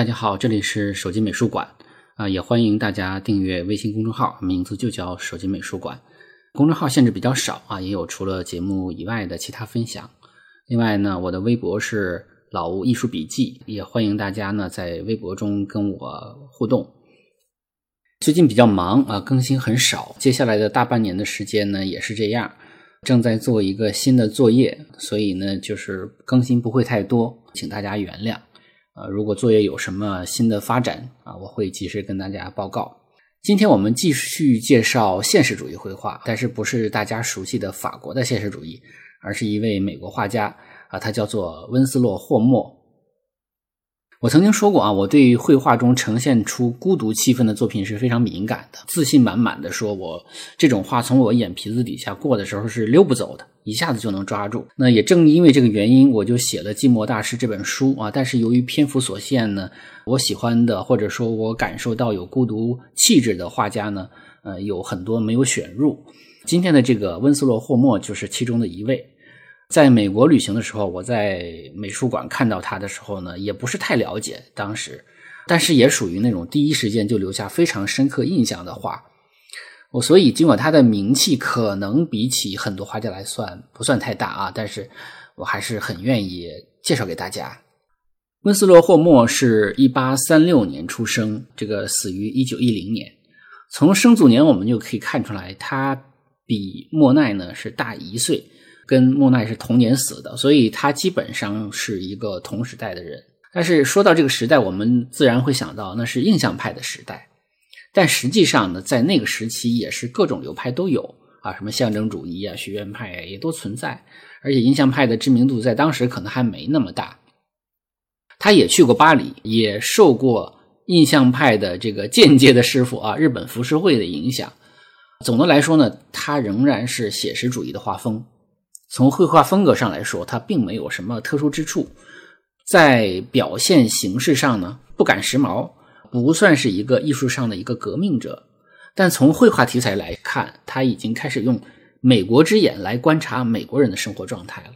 大家好，这里是手机美术馆啊，也欢迎大家订阅微信公众号，名字就叫手机美术馆。公众号限制比较少啊，也有除了节目以外的其他分享。另外呢，我的微博是老吴艺术笔记，也欢迎大家呢在微博中跟我互动。最近比较忙啊，更新很少，接下来的大半年的时间呢也是这样，正在做一个新的作业，所以呢就是更新不会太多，请大家原谅。呃，如果作业有什么新的发展啊，我会及时跟大家报告。今天我们继续介绍现实主义绘画，但是不是大家熟悉的法国的现实主义，而是一位美国画家啊，他叫做温斯洛·霍默。我曾经说过啊，我对于绘画中呈现出孤独气氛的作品是非常敏感的，自信满满的说，我这种画从我眼皮子底下过的时候是溜不走的，一下子就能抓住。那也正因为这个原因，我就写了《寂寞大师》这本书啊。但是由于篇幅所限呢，我喜欢的或者说我感受到有孤独气质的画家呢，呃，有很多没有选入。今天的这个温斯洛·霍默就是其中的一位。在美国旅行的时候，我在美术馆看到他的时候呢，也不是太了解当时，但是也属于那种第一时间就留下非常深刻印象的画。我所以尽管他的名气可能比起很多画家来算不算太大啊，但是我还是很愿意介绍给大家。温斯洛·霍默是一八三六年出生，这个死于一九一零年。从生卒年我们就可以看出来，他比莫奈呢是大一岁。跟莫奈是同年死的，所以他基本上是一个同时代的人。但是说到这个时代，我们自然会想到那是印象派的时代。但实际上呢，在那个时期也是各种流派都有啊，什么象征主义啊、学院派啊也都存在。而且印象派的知名度在当时可能还没那么大。他也去过巴黎，也受过印象派的这个间接的师傅啊，日本浮世绘的影响。总的来说呢，他仍然是写实主义的画风。从绘画风格上来说，它并没有什么特殊之处，在表现形式上呢，不赶时髦，不算是一个艺术上的一个革命者。但从绘画题材来看，他已经开始用美国之眼来观察美国人的生活状态了。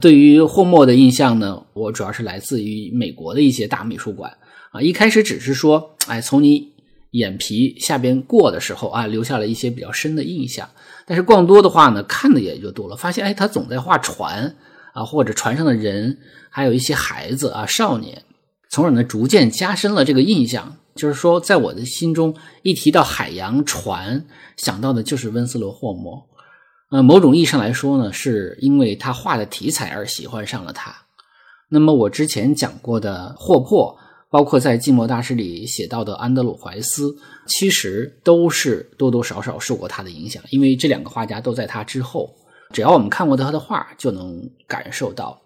对于霍默的印象呢，我主要是来自于美国的一些大美术馆啊，一开始只是说，哎，从你。眼皮下边过的时候啊，留下了一些比较深的印象。但是逛多的话呢，看的也就多了。发现哎，他总在画船啊，或者船上的人，还有一些孩子啊、少年，从而呢逐渐加深了这个印象。就是说，在我的心中，一提到海洋船，想到的就是温斯罗·霍姆。呃，某种意义上来说呢，是因为他画的题材而喜欢上了他。那么我之前讲过的霍珀。包括在《寂寞大师》里写到的安德鲁·怀斯，其实都是多多少少受过他的影响，因为这两个画家都在他之后。只要我们看过他的画，就能感受到。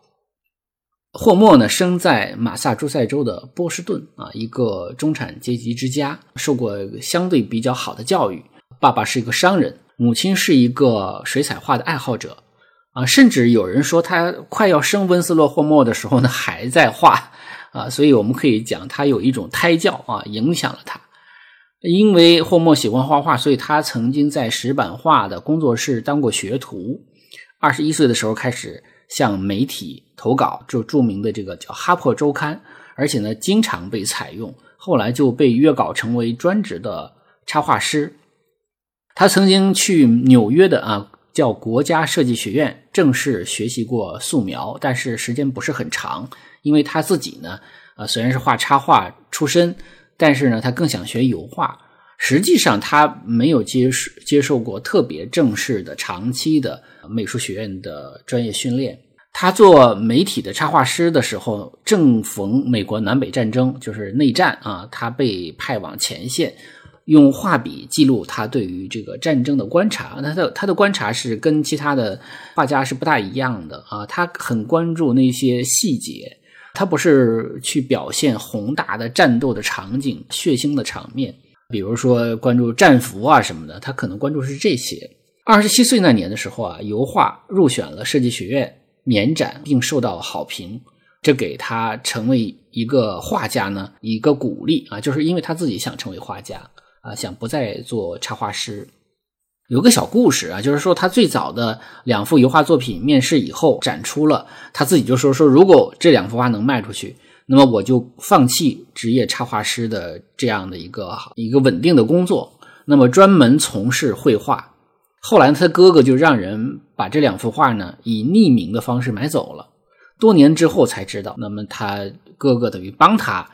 霍默呢，生在马萨诸塞州的波士顿啊，一个中产阶级之家，受过相对比较好的教育。爸爸是一个商人，母亲是一个水彩画的爱好者啊，甚至有人说他快要生温斯洛·霍默的时候呢，还在画。啊，所以我们可以讲，他有一种胎教啊，影响了他。因为霍默喜欢画画，所以他曾经在石板画的工作室当过学徒。二十一岁的时候开始向媒体投稿，就著名的这个叫《哈珀周刊》，而且呢，经常被采用。后来就被约稿成为专职的插画师。他曾经去纽约的啊，叫国家设计学院正式学习过素描，但是时间不是很长。因为他自己呢，呃，虽然是画插画出身，但是呢，他更想学油画。实际上，他没有接受接受过特别正式的、长期的美术学院的专业训练。他做媒体的插画师的时候，正逢美国南北战争，就是内战啊，他被派往前线，用画笔记录他对于这个战争的观察。他的他的观察是跟其他的画家是不大一样的啊，他很关注那些细节。他不是去表现宏大的战斗的场景、血腥的场面，比如说关注战俘啊什么的，他可能关注是这些。二十七岁那年的时候啊，油画入选了设计学院年展，并受到好评，这给他成为一个画家呢一个鼓励啊，就是因为他自己想成为画家啊，想不再做插画师。有个小故事啊，就是说他最早的两幅油画作品面世以后展出了，他自己就说说如果这两幅画能卖出去，那么我就放弃职业插画师的这样的一个一个稳定的工作，那么专门从事绘画。后来他哥哥就让人把这两幅画呢以匿名的方式买走了。多年之后才知道，那么他哥哥等于帮他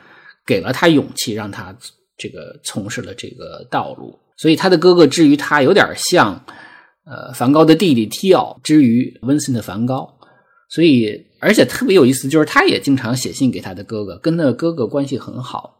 给了他勇气，让他这个从事了这个道路。所以他的哥哥至于他有点像呃梵高的弟弟提奥之于温森特梵高。所以而且特别有意思，就是他也经常写信给他的哥哥，跟那哥哥关系很好。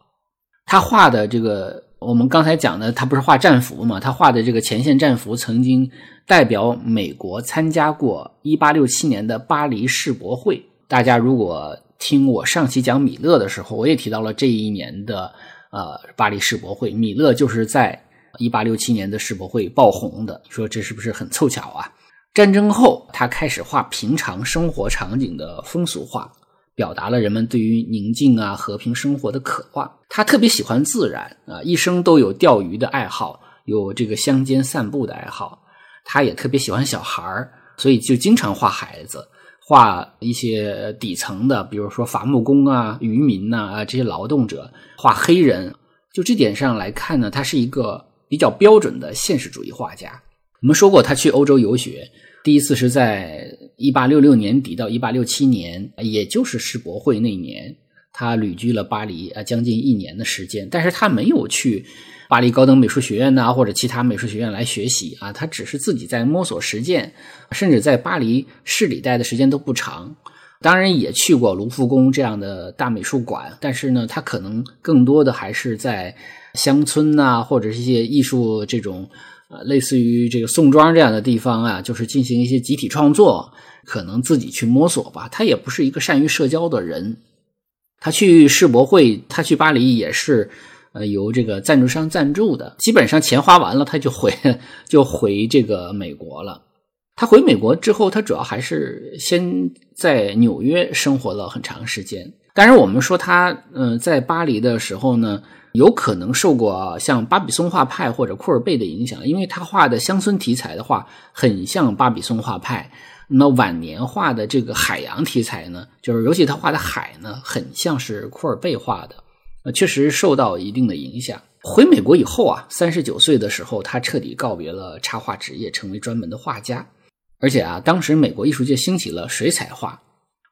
他画的这个。我们刚才讲的，他不是画战俘嘛？他画的这个前线战俘曾经代表美国参加过1867年的巴黎世博会。大家如果听我上期讲米勒的时候，我也提到了这一年的呃巴黎世博会。米勒就是在1867年的世博会爆红的。说这是不是很凑巧啊？战争后，他开始画平常生活场景的风俗画。表达了人们对于宁静啊、和平生活的渴望。他特别喜欢自然啊，一生都有钓鱼的爱好，有这个乡间散步的爱好。他也特别喜欢小孩儿，所以就经常画孩子，画一些底层的，比如说伐木工啊、渔民呐啊这些劳动者，画黑人。就这点上来看呢，他是一个比较标准的现实主义画家。我们说过，他去欧洲游学。第一次是在一八六六年底到一八六七年，也就是世博会那年，他旅居了巴黎啊，将近一年的时间。但是他没有去巴黎高等美术学院呐，或者其他美术学院来学习啊，他只是自己在摸索实践，甚至在巴黎市里待的时间都不长。当然也去过卢浮宫这样的大美术馆，但是呢，他可能更多的还是在乡村呐，或者是一些艺术这种。啊，类似于这个宋庄这样的地方啊，就是进行一些集体创作，可能自己去摸索吧。他也不是一个善于社交的人。他去世博会，他去巴黎也是，呃，由这个赞助商赞助的。基本上钱花完了，他就回 就回这个美国了。他回美国之后，他主要还是先在纽约生活了很长时间。当然，我们说他，嗯，在巴黎的时候呢。有可能受过像巴比松画派或者库尔贝的影响，因为他画的乡村题材的话，很像巴比松画派。那晚年画的这个海洋题材呢，就是尤其他画的海呢，很像是库尔贝画的，呃，确实受到一定的影响。回美国以后啊，三十九岁的时候，他彻底告别了插画职业，成为专门的画家。而且啊，当时美国艺术界兴起了水彩画。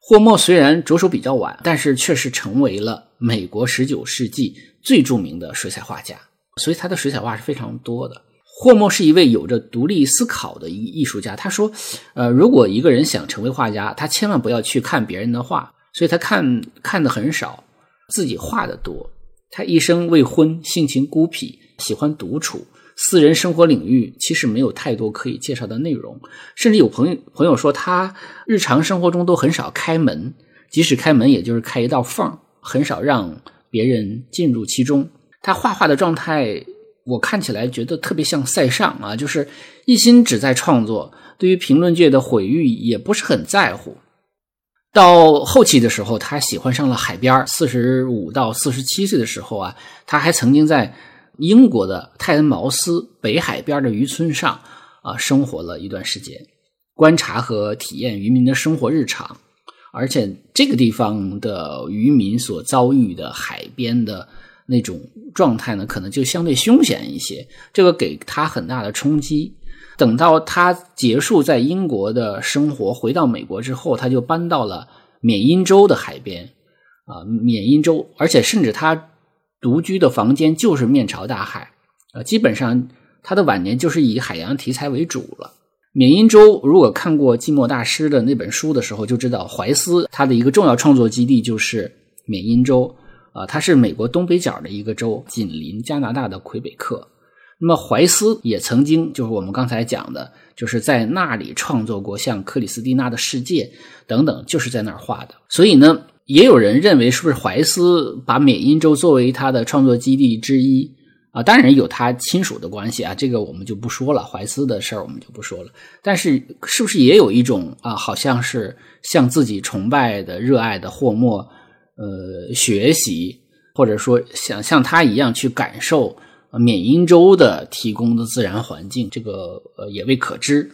霍默虽然着手比较晚，但是却是成为了美国十九世纪最著名的水彩画家，所以他的水彩画是非常多的。霍默是一位有着独立思考的一艺术家。他说：“呃，如果一个人想成为画家，他千万不要去看别人的画，所以他看看的很少，自己画的多。他一生未婚，性情孤僻，喜欢独处。”私人生活领域其实没有太多可以介绍的内容，甚至有朋友朋友说他日常生活中都很少开门，即使开门也就是开一道缝，很少让别人进入其中。他画画的状态，我看起来觉得特别像塞尚啊，就是一心只在创作，对于评论界的毁誉也不是很在乎。到后期的时候，他喜欢上了海边四十五到四十七岁的时候啊，他还曾经在。英国的泰恩茅斯北海边的渔村上啊，生活了一段时间，观察和体验渔民的生活日常，而且这个地方的渔民所遭遇的海边的那种状态呢，可能就相对凶险一些，这个给他很大的冲击。等到他结束在英国的生活，回到美国之后，他就搬到了缅因州的海边啊，缅因州，而且甚至他。独居的房间就是面朝大海，呃，基本上他的晚年就是以海洋题材为主了。缅因州如果看过寂寞大师的那本书的时候，就知道怀斯他的一个重要创作基地就是缅因州，啊，它是美国东北角的一个州，紧邻加拿大的魁北克。那么怀斯也曾经就是我们刚才讲的，就是在那里创作过像克里斯蒂娜的世界等等，就是在那儿画的。所以呢。也有人认为，是不是怀斯把缅因州作为他的创作基地之一啊？当然有他亲属的关系啊，这个我们就不说了。怀斯的事儿我们就不说了。但是，是不是也有一种啊，好像是向自己崇拜的、热爱的霍莫呃学习，或者说想像他一样去感受缅因州的提供的自然环境？这个呃也未可知。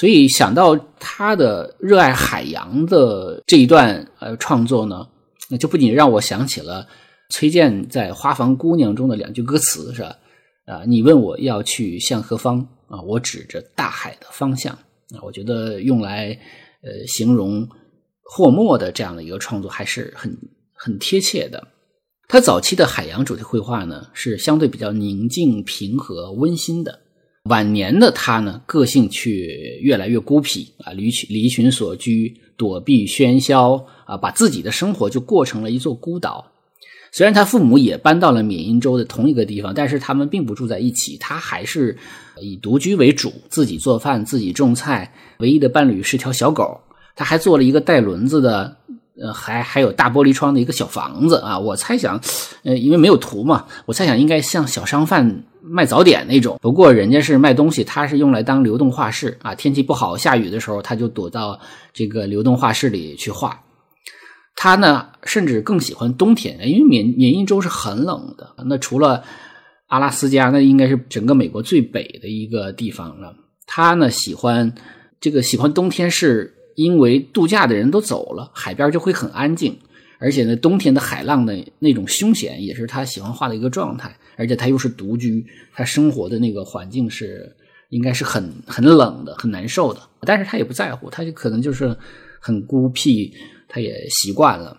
所以想到他的热爱海洋的这一段呃创作呢，那就不仅让我想起了崔健在《花房姑娘》中的两句歌词，是吧？啊，你问我要去向何方啊？我指着大海的方向啊。我觉得用来呃形容霍默的这样的一个创作还是很很贴切的。他早期的海洋主题绘画呢，是相对比较宁静、平和、温馨的。晚年的他呢，个性却越来越孤僻啊，离群离群所居，躲避喧嚣啊，把自己的生活就过成了一座孤岛。虽然他父母也搬到了缅因州的同一个地方，但是他们并不住在一起。他还是以独居为主，自己做饭，自己种菜。唯一的伴侣是条小狗。他还做了一个带轮子的。呃，还还有大玻璃窗的一个小房子啊，我猜想，呃，因为没有图嘛，我猜想应该像小商贩卖早点那种。不过人家是卖东西，他是用来当流动画室啊。天气不好，下雨的时候，他就躲到这个流动画室里去画。他呢，甚至更喜欢冬天，因为缅缅因州是很冷的。那除了阿拉斯加，那应该是整个美国最北的一个地方了。他呢，喜欢这个喜欢冬天是。因为度假的人都走了，海边就会很安静，而且呢，冬天的海浪的那种凶险也是他喜欢画的一个状态。而且他又是独居，他生活的那个环境是应该是很很冷的，很难受的。但是他也不在乎，他就可能就是很孤僻，他也习惯了。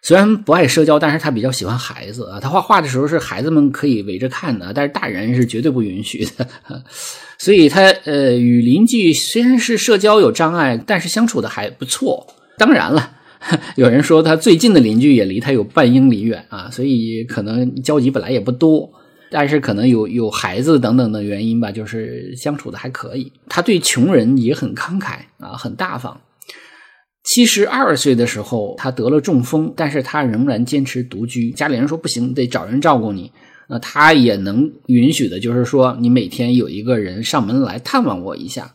虽然不爱社交，但是他比较喜欢孩子啊。他画画的时候是孩子们可以围着看的，但是大人是绝对不允许的。所以，他呃与邻居虽然是社交有障碍，但是相处的还不错。当然了，有人说他最近的邻居也离他有半英里远啊，所以可能交集本来也不多。但是可能有有孩子等等的原因吧，就是相处的还可以。他对穷人也很慷慨啊，很大方。七十二岁的时候，他得了中风，但是他仍然坚持独居。家里人说不行，得找人照顾你。那他也能允许的，就是说你每天有一个人上门来探望我一下。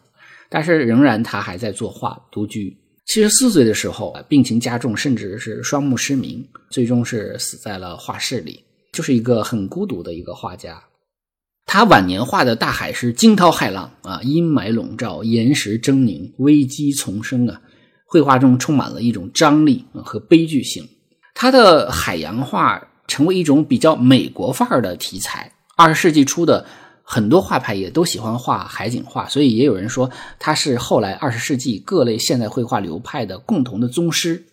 但是仍然他还在作画，独居。七十四岁的时候，病情加重，甚至是双目失明，最终是死在了画室里，就是一个很孤独的一个画家。他晚年画的大海是惊涛骇浪啊，阴霾笼罩，岩石狰狞，危机丛生啊。绘画中充满了一种张力和悲剧性，他的海洋画成为一种比较美国范儿的题材。二十世纪初的很多画派也都喜欢画海景画，所以也有人说他是后来二十世纪各类现代绘画流派的共同的宗师。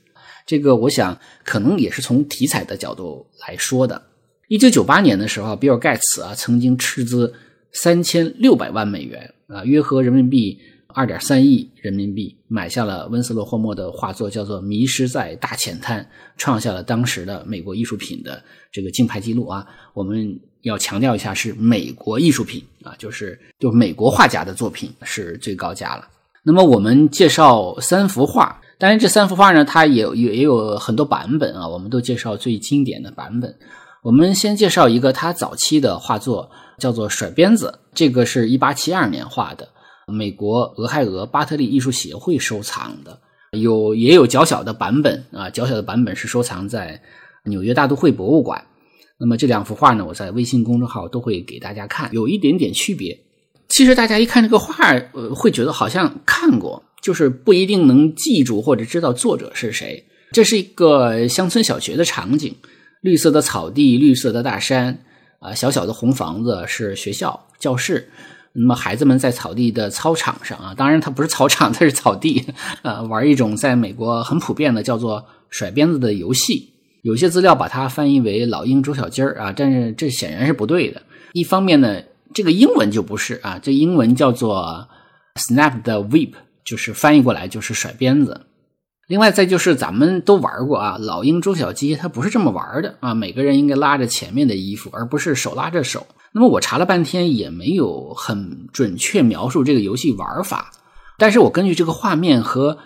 这个我想可能也是从题材的角度来说的。一九九八年的时候，比尔盖茨啊曾经斥资三千六百万美元啊，约合人民币。二点三亿人民币买下了温斯洛·霍默的画作，叫做《迷失在大浅滩》，创下了当时的美国艺术品的这个竞拍记录啊！我们要强调一下，是美国艺术品啊，就是就美国画家的作品是最高价了。那么我们介绍三幅画，当然这三幅画呢，它也也也有很多版本啊，我们都介绍最经典的版本。我们先介绍一个他早期的画作，叫做《甩鞭子》，这个是一八七二年画的。美国俄亥俄巴特利艺术协会收藏的，有也有较小的版本啊，较小的版本是收藏在纽约大都会博物馆。那么这两幅画呢，我在微信公众号都会给大家看，有一点点区别。其实大家一看这个画，呃，会觉得好像看过，就是不一定能记住或者知道作者是谁。这是一个乡村小学的场景，绿色的草地，绿色的大山，啊，小小的红房子是学校教室。那么孩子们在草地的操场上啊，当然它不是操场，它是草地，呃，玩一种在美国很普遍的叫做甩鞭子的游戏。有些资料把它翻译为“老鹰捉小鸡儿”啊，但是这显然是不对的。一方面呢，这个英文就不是啊，这英文叫做 “snap the whip”，就是翻译过来就是甩鞭子。另外再就是咱们都玩过啊，“老鹰捉小鸡”，它不是这么玩的啊，每个人应该拉着前面的衣服，而不是手拉着手。那么我查了半天也没有很准确描述这个游戏玩法，但是我根据这个画面和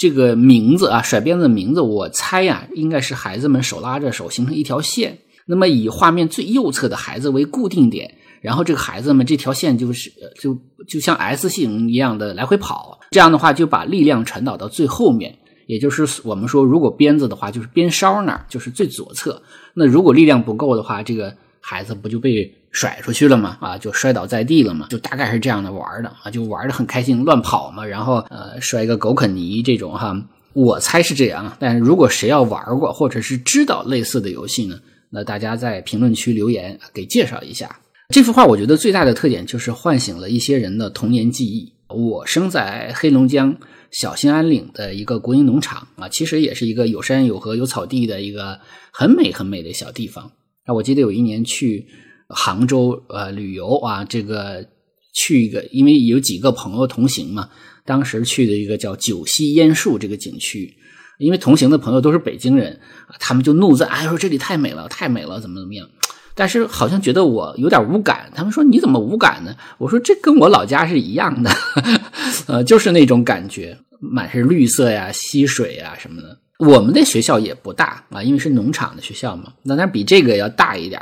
这个名字啊，甩鞭子的名字，我猜呀，应该是孩子们手拉着手形成一条线，那么以画面最右侧的孩子为固定点，然后这个孩子们这条线就是就就像 S 型一样的来回跑，这样的话就把力量传导到最后面，也就是我们说如果鞭子的话就是鞭梢那儿就是最左侧，那如果力量不够的话，这个孩子不就被。甩出去了吗？啊，就摔倒在地了嘛？就大概是这样的玩的啊，就玩的很开心，乱跑嘛，然后呃，摔个狗啃泥这种哈，我猜是这样。但是如果谁要玩过或者是知道类似的游戏呢，那大家在评论区留言给介绍一下。这幅画我觉得最大的特点就是唤醒了一些人的童年记忆。我生在黑龙江小兴安岭的一个国营农场啊，其实也是一个有山有河有草地的一个很美很美的小地方。啊，我记得有一年去杭州呃旅游啊，这个去一个，因为有几个朋友同行嘛，当时去的一个叫九溪烟树这个景区，因为同行的朋友都是北京人，他们就怒赞，哎说这里太美了，太美了，怎么怎么样。但是好像觉得我有点无感，他们说你怎么无感呢？我说这跟我老家是一样的，呃，就是那种感觉，满是绿色呀、溪水呀什么的。我们的学校也不大啊，因为是农场的学校嘛，那那比这个要大一点。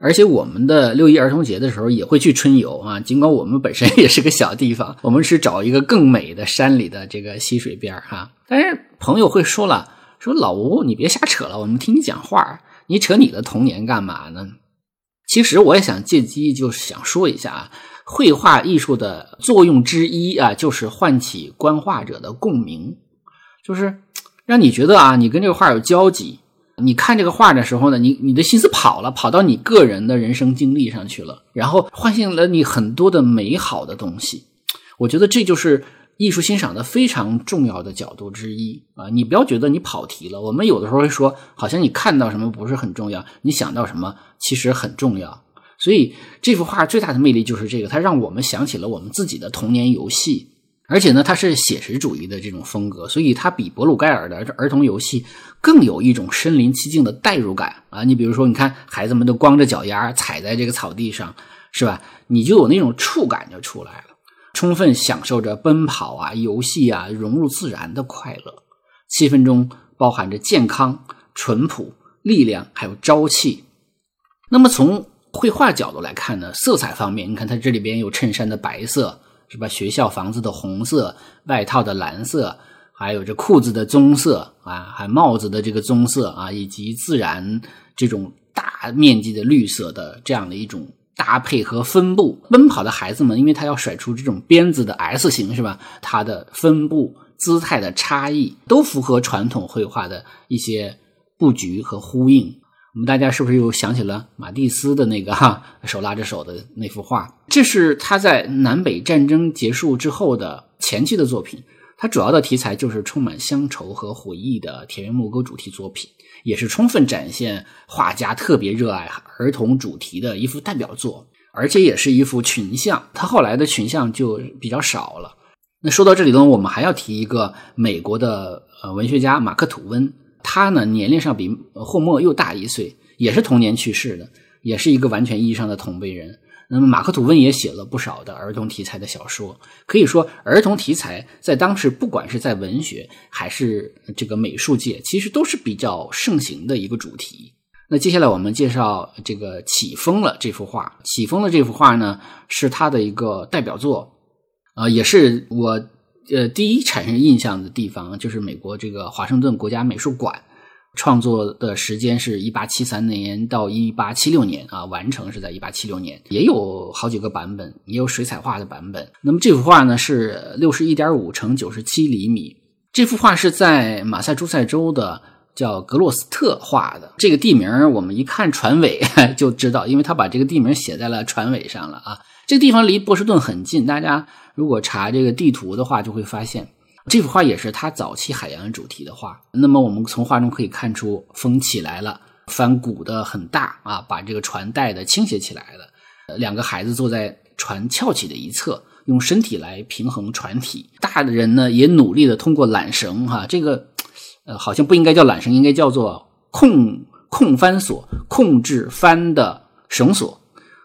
而且我们的六一儿童节的时候也会去春游啊，尽管我们本身也是个小地方，我们是找一个更美的山里的这个溪水边哈。但是朋友会说了，说老吴你别瞎扯了，我们听你讲话，你扯你的童年干嘛呢？其实我也想借机，就是想说一下啊，绘画艺术的作用之一啊，就是唤起观画者的共鸣，就是让你觉得啊，你跟这个画有交集。你看这个画的时候呢，你你的心思跑了，跑到你个人的人生经历上去了，然后唤醒了你很多的美好的东西。我觉得这就是。艺术欣赏的非常重要的角度之一啊，你不要觉得你跑题了。我们有的时候会说，好像你看到什么不是很重要，你想到什么其实很重要。所以这幅画最大的魅力就是这个，它让我们想起了我们自己的童年游戏，而且呢，它是写实主义的这种风格，所以它比博鲁盖尔的儿童游戏更有一种身临其境的代入感啊。你比如说，你看孩子们都光着脚丫踩在这个草地上，是吧？你就有那种触感就出来了。充分享受着奔跑啊、游戏啊、融入自然的快乐，气氛中包含着健康、淳朴、力量，还有朝气。那么从绘画角度来看呢，色彩方面，你看它这里边有衬衫的白色，是吧？学校房子的红色，外套的蓝色，还有这裤子的棕色啊，还帽子的这个棕色啊，以及自然这种大面积的绿色的这样的一种。搭配和分布，奔跑的孩子们，因为他要甩出这种鞭子的 S 型，是吧？它的分布姿态的差异，都符合传统绘画的一些布局和呼应。我们大家是不是又想起了马蒂斯的那个哈手拉着手的那幅画？这是他在南北战争结束之后的前期的作品。它主要的题材就是充满乡愁和回忆的田园牧歌主题作品。也是充分展现画家特别热爱儿童主题的一幅代表作，而且也是一幅群像。他后来的群像就比较少了。那说到这里呢，我们还要提一个美国的呃文学家马克吐温，他呢年龄上比霍默又大一岁，也是同年去世的，也是一个完全意义上的同辈人。那么，马克吐温也写了不少的儿童题材的小说。可以说，儿童题材在当时，不管是在文学还是这个美术界，其实都是比较盛行的一个主题。那接下来我们介绍这个《起风了》这幅画。《起风了》这幅画呢，是他的一个代表作，啊，也是我呃第一产生印象的地方，就是美国这个华盛顿国家美术馆。创作的时间是一八七三年到一八七六年啊，完成是在一八七六年，也有好几个版本，也有水彩画的版本。那么这幅画呢是六十一点五乘九十七厘米，这幅画是在马萨诸塞州的叫格洛斯特画的。这个地名我们一看船尾 就知道，因为他把这个地名写在了船尾上了啊。这个地方离波士顿很近，大家如果查这个地图的话，就会发现。这幅画也是他早期海洋主题的画。那么我们从画中可以看出，风起来了，帆鼓的很大啊，把这个船带的倾斜起来了。两个孩子坐在船翘起的一侧，用身体来平衡船体。大的人呢，也努力的通过缆绳哈，这个呃好像不应该叫缆绳，应该叫做控控帆索，控制帆的绳索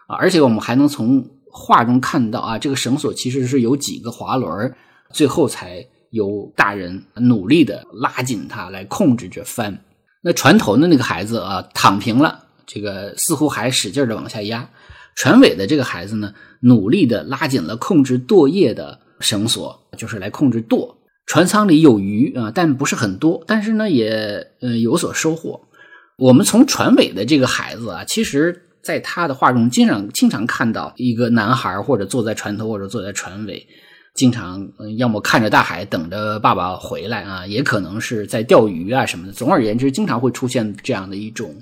啊。而且我们还能从画中看到啊，这个绳索其实是有几个滑轮，最后才。由大人努力的拉紧它，来控制着翻。那船头的那个孩子啊，躺平了，这个似乎还使劲的往下压。船尾的这个孩子呢，努力的拉紧了控制舵叶的绳索，就是来控制舵。船舱里有鱼啊，但不是很多，但是呢，也呃有所收获。我们从船尾的这个孩子啊，其实在他的画中经常经常看到一个男孩或者坐在船头，或者坐在船尾。经常要么看着大海等着爸爸回来啊，也可能是在钓鱼啊什么的。总而言之，经常会出现这样的一种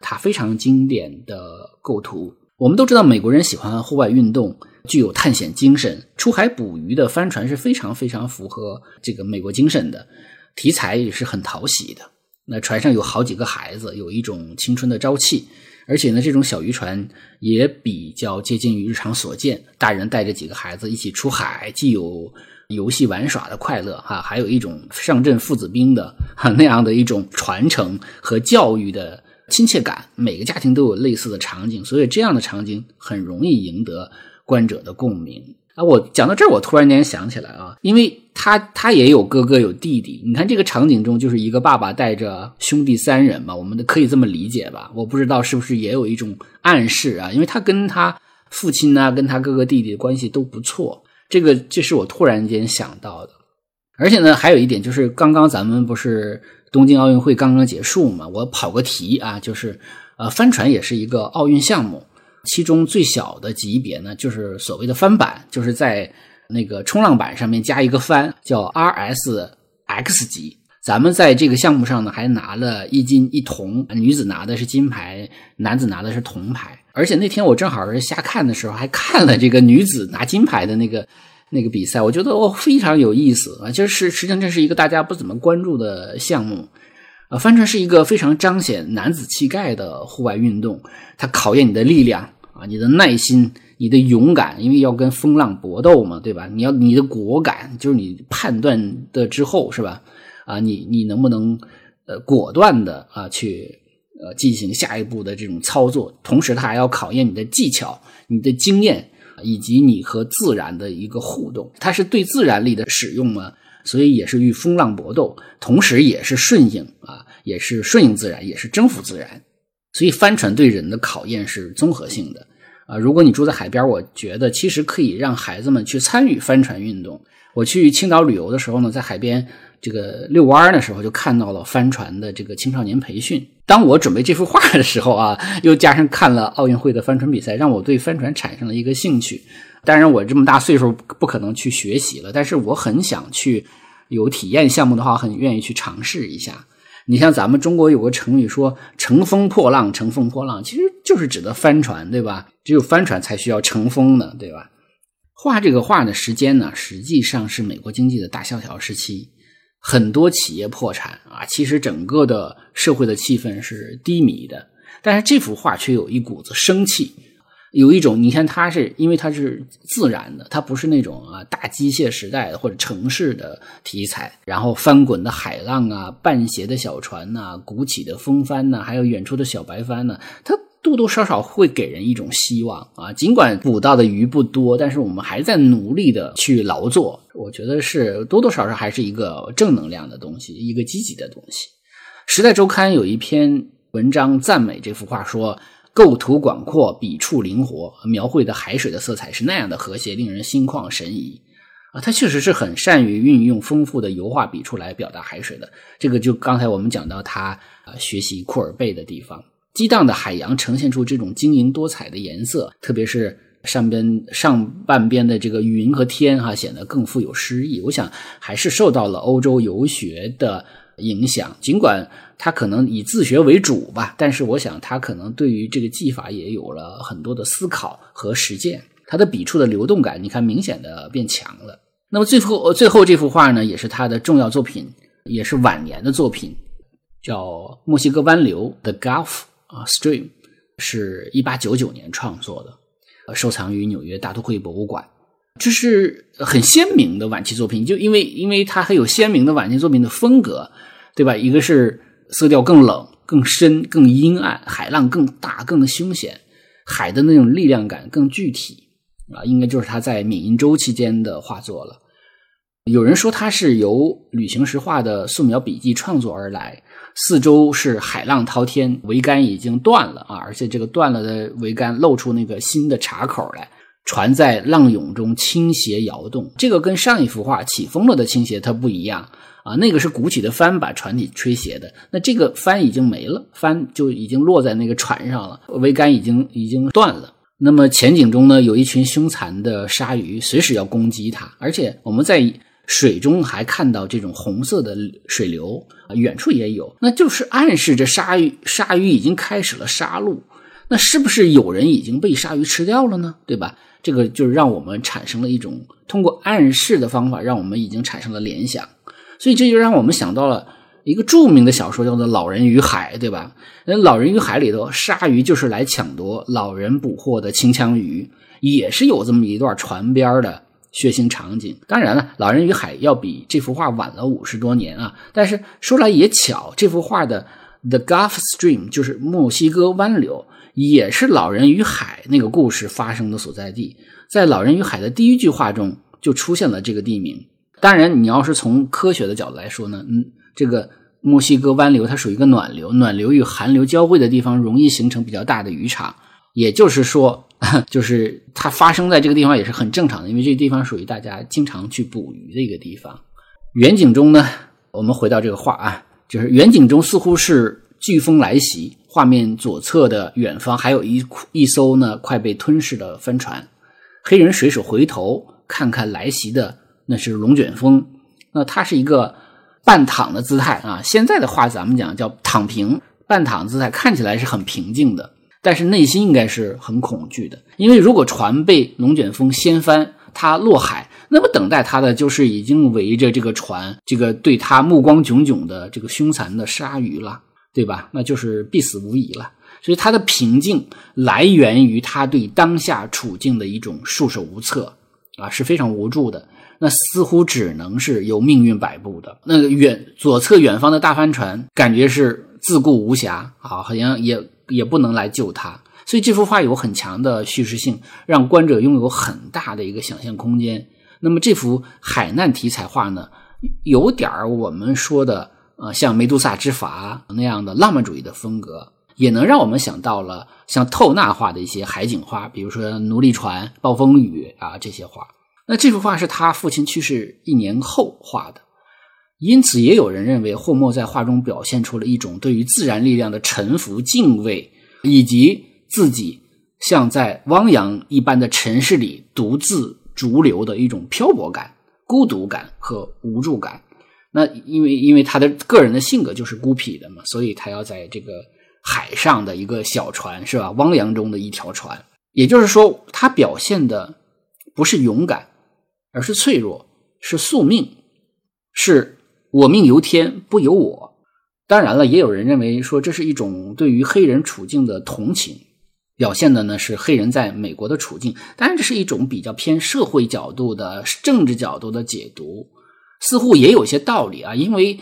他非常经典的构图。我们都知道，美国人喜欢户外运动，具有探险精神，出海捕鱼的帆船是非常非常符合这个美国精神的，题材也是很讨喜的。那船上有好几个孩子，有一种青春的朝气。而且呢，这种小渔船也比较接近于日常所见，大人带着几个孩子一起出海，既有游戏玩耍的快乐哈，还有一种上阵父子兵的哈那样的一种传承和教育的亲切感。每个家庭都有类似的场景，所以这样的场景很容易赢得观者的共鸣。啊，我讲到这儿，我突然间想起来啊，因为他他也有哥哥有弟弟，你看这个场景中就是一个爸爸带着兄弟三人嘛，我们可以这么理解吧？我不知道是不是也有一种暗示啊，因为他跟他父亲呢，跟他哥哥弟弟的关系都不错，这个这是我突然间想到的。而且呢，还有一点就是，刚刚咱们不是东京奥运会刚刚结束嘛，我跑个题啊，就是呃，帆船也是一个奥运项目。其中最小的级别呢，就是所谓的帆板，就是在那个冲浪板上面加一个帆，叫 RSX 级。咱们在这个项目上呢，还拿了一金一铜，女子拿的是金牌，男子拿的是铜牌。而且那天我正好是瞎看的时候，还看了这个女子拿金牌的那个那个比赛，我觉得哦非常有意思啊。就是实际上这是一个大家不怎么关注的项目。啊，帆船是一个非常彰显男子气概的户外运动，它考验你的力量啊，你的耐心，你的勇敢，因为要跟风浪搏斗嘛，对吧？你要你的果敢，就是你判断的之后是吧？啊，你你能不能呃果断的啊去呃进行下一步的这种操作？同时，它还要考验你的技巧、你的经验以及你和自然的一个互动。它是对自然力的使用吗？所以也是与风浪搏斗，同时也是顺应啊，也是顺应自然，也是征服自然。所以帆船对人的考验是综合性的啊。如果你住在海边，我觉得其实可以让孩子们去参与帆船运动。我去青岛旅游的时候呢，在海边这个遛弯的时候，就看到了帆船的这个青少年培训。当我准备这幅画的时候啊，又加上看了奥运会的帆船比赛，让我对帆船产生了一个兴趣。当然，我这么大岁数不可能去学习了，但是我很想去有体验项目的话，很愿意去尝试一下。你像咱们中国有个成语说“乘风破浪”，乘风破浪其实就是指的帆船，对吧？只有帆船才需要乘风呢，对吧？画这个画的时间呢，实际上是美国经济的大萧条时期，很多企业破产啊，其实整个的社会的气氛是低迷的，但是这幅画却有一股子生气。有一种，你看它是因为它是自然的，它不是那种啊大机械时代的或者城市的题材。然后翻滚的海浪啊，半斜的小船呐，鼓起的风帆呐，还有远处的小白帆呢，它多多少少会给人一种希望啊。尽管捕到的鱼不多，但是我们还在努力的去劳作。我觉得是多多少少还是一个正能量的东西，一个积极的东西。时代周刊有一篇文章赞美这幅画，说。构图广阔，笔触灵活，描绘的海水的色彩是那样的和谐，令人心旷神怡啊！他确实是很善于运用丰富的油画笔触来表达海水的。这个就刚才我们讲到他啊学习库尔贝的地方，激荡的海洋呈现出这种晶莹多彩的颜色，特别是上边上半边的这个云和天哈，显得更富有诗意。我想还是受到了欧洲游学的。影响，尽管他可能以自学为主吧，但是我想他可能对于这个技法也有了很多的思考和实践。他的笔触的流动感，你看明显的变强了。那么最后最后这幅画呢，也是他的重要作品，也是晚年的作品，叫《墨西哥湾流》（The Gulf 啊 Stream），是一八九九年创作的，收藏于纽约大都会博物馆。这是很鲜明的晚期作品，就因为因为它很有鲜明的晚期作品的风格，对吧？一个是色调更冷、更深、更阴暗，海浪更大、更凶险，海的那种力量感更具体啊，应该就是他在缅因州期间的画作了。有人说他是由旅行时画的素描笔记创作而来，四周是海浪滔天，桅杆已经断了啊，而且这个断了的桅杆露出那个新的岔口来。船在浪涌中倾斜摇动，这个跟上一幅画起风了的倾斜它不一样啊，那个是鼓起的帆把船体吹斜的，那这个帆已经没了，帆就已经落在那个船上了，桅杆已经已经断了，那么前景中呢，有一群凶残的鲨鱼，随时要攻击它，而且我们在水中还看到这种红色的水流啊，远处也有，那就是暗示着鲨鱼鲨鱼已经开始了杀戮。那是不是有人已经被鲨鱼吃掉了呢？对吧？这个就是让我们产生了一种通过暗示的方法，让我们已经产生了联想。所以这就让我们想到了一个著名的小说，叫做《老人与海》，对吧？那《老人与海》里头，鲨鱼就是来抢夺老人捕获的清枪鱼，也是有这么一段船边的血腥场景。当然了，《老人与海》要比这幅画晚了五十多年啊。但是说来也巧，这幅画的 The Gulf Stream 就是墨西哥湾流。也是《老人与海》那个故事发生的所在地，在《老人与海》的第一句话中就出现了这个地名。当然，你要是从科学的角度来说呢，嗯，这个墨西哥湾流它属于一个暖流，暖流与寒流交汇的地方容易形成比较大的渔场，也就是说，就是它发生在这个地方也是很正常的，因为这个地方属于大家经常去捕鱼的一个地方。远景中呢，我们回到这个画啊，就是远景中似乎是飓风来袭。画面左侧的远方还有一一艘呢快被吞噬的帆船，黑人水手回头看看来袭的那是龙卷风，那它是一个半躺的姿态啊。现在的话咱们讲叫躺平，半躺姿态看起来是很平静的，但是内心应该是很恐惧的，因为如果船被龙卷风掀翻，它落海，那么等待它的就是已经围着这个船，这个对它目光炯炯的这个凶残的鲨鱼了。对吧？那就是必死无疑了。所以他的平静来源于他对当下处境的一种束手无策啊，是非常无助的。那似乎只能是由命运摆布的。那个远左侧远方的大帆船，感觉是自顾无暇啊，好像也也不能来救他。所以这幅画有很强的叙事性，让观者拥有很大的一个想象空间。那么这幅海难题材画呢，有点儿我们说的。呃，像《梅杜萨之筏》那样的浪漫主义的风格，也能让我们想到了像透纳画的一些海景画，比如说《奴隶船》《暴风雨》啊这些画。那这幅画是他父亲去世一年后画的，因此也有人认为霍莫在画中表现出了一种对于自然力量的臣服、敬畏，以及自己像在汪洋一般的城市里独自逐流的一种漂泊感、孤独感和无助感。那因为因为他的个人的性格就是孤僻的嘛，所以他要在这个海上的一个小船是吧？汪洋中的一条船，也就是说，他表现的不是勇敢，而是脆弱，是宿命，是我命由天不由我。当然了，也有人认为说这是一种对于黑人处境的同情，表现的呢是黑人在美国的处境。当然，这是一种比较偏社会角度的政治角度的解读。似乎也有些道理啊，因为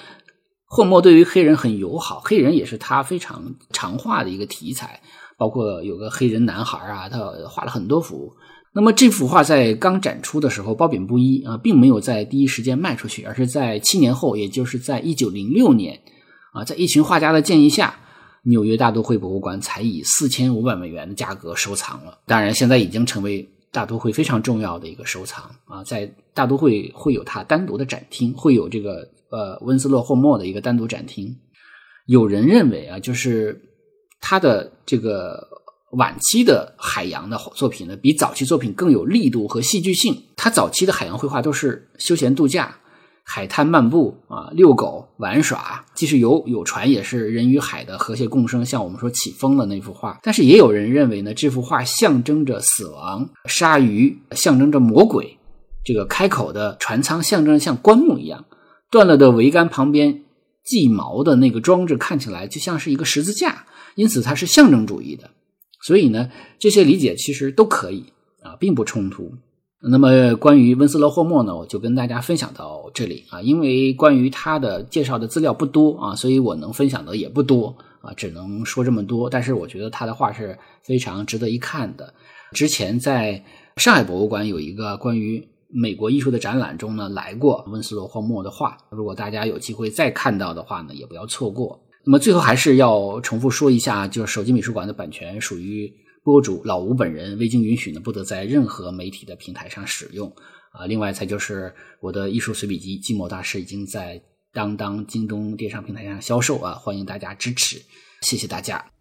霍莫对于黑人很友好，黑人也是他非常常画的一个题材，包括有个黑人男孩啊，他画了很多幅。那么这幅画在刚展出的时候褒贬不一啊，并没有在第一时间卖出去，而是在七年后，也就是在一九零六年啊，在一群画家的建议下，纽约大都会博物馆才以四千五百美元的价格收藏了。当然，现在已经成为。大都会非常重要的一个收藏啊，在大都会会有它单独的展厅，会有这个呃温斯洛霍默的一个单独展厅。有人认为啊，就是他的这个晚期的海洋的作品呢，比早期作品更有力度和戏剧性。他早期的海洋绘画都是休闲度假。海滩漫步啊，遛狗玩耍，既是游有船，也是人与海的和谐共生。像我们说起风的那幅画，但是也有人认为呢，这幅画象征着死亡，鲨鱼象征着魔鬼，这个开口的船舱象征像棺木一样，断了的桅杆旁边系锚的那个装置看起来就像是一个十字架，因此它是象征主义的。所以呢，这些理解其实都可以啊，并不冲突。那么关于温斯勒霍莫呢，我就跟大家分享到这里啊，因为关于他的介绍的资料不多啊，所以我能分享的也不多啊，只能说这么多。但是我觉得他的画是非常值得一看的。之前在上海博物馆有一个关于美国艺术的展览中呢，来过温斯勒霍莫的画。如果大家有机会再看到的话呢，也不要错过。那么最后还是要重复说一下，就是手机美术馆的版权属于。播主老吴本人未经允许呢，不得在任何媒体的平台上使用啊。另外，再就是我的艺术随笔集《寂寞大师》已经在当当、京东电商平台上销售啊，欢迎大家支持，谢谢大家。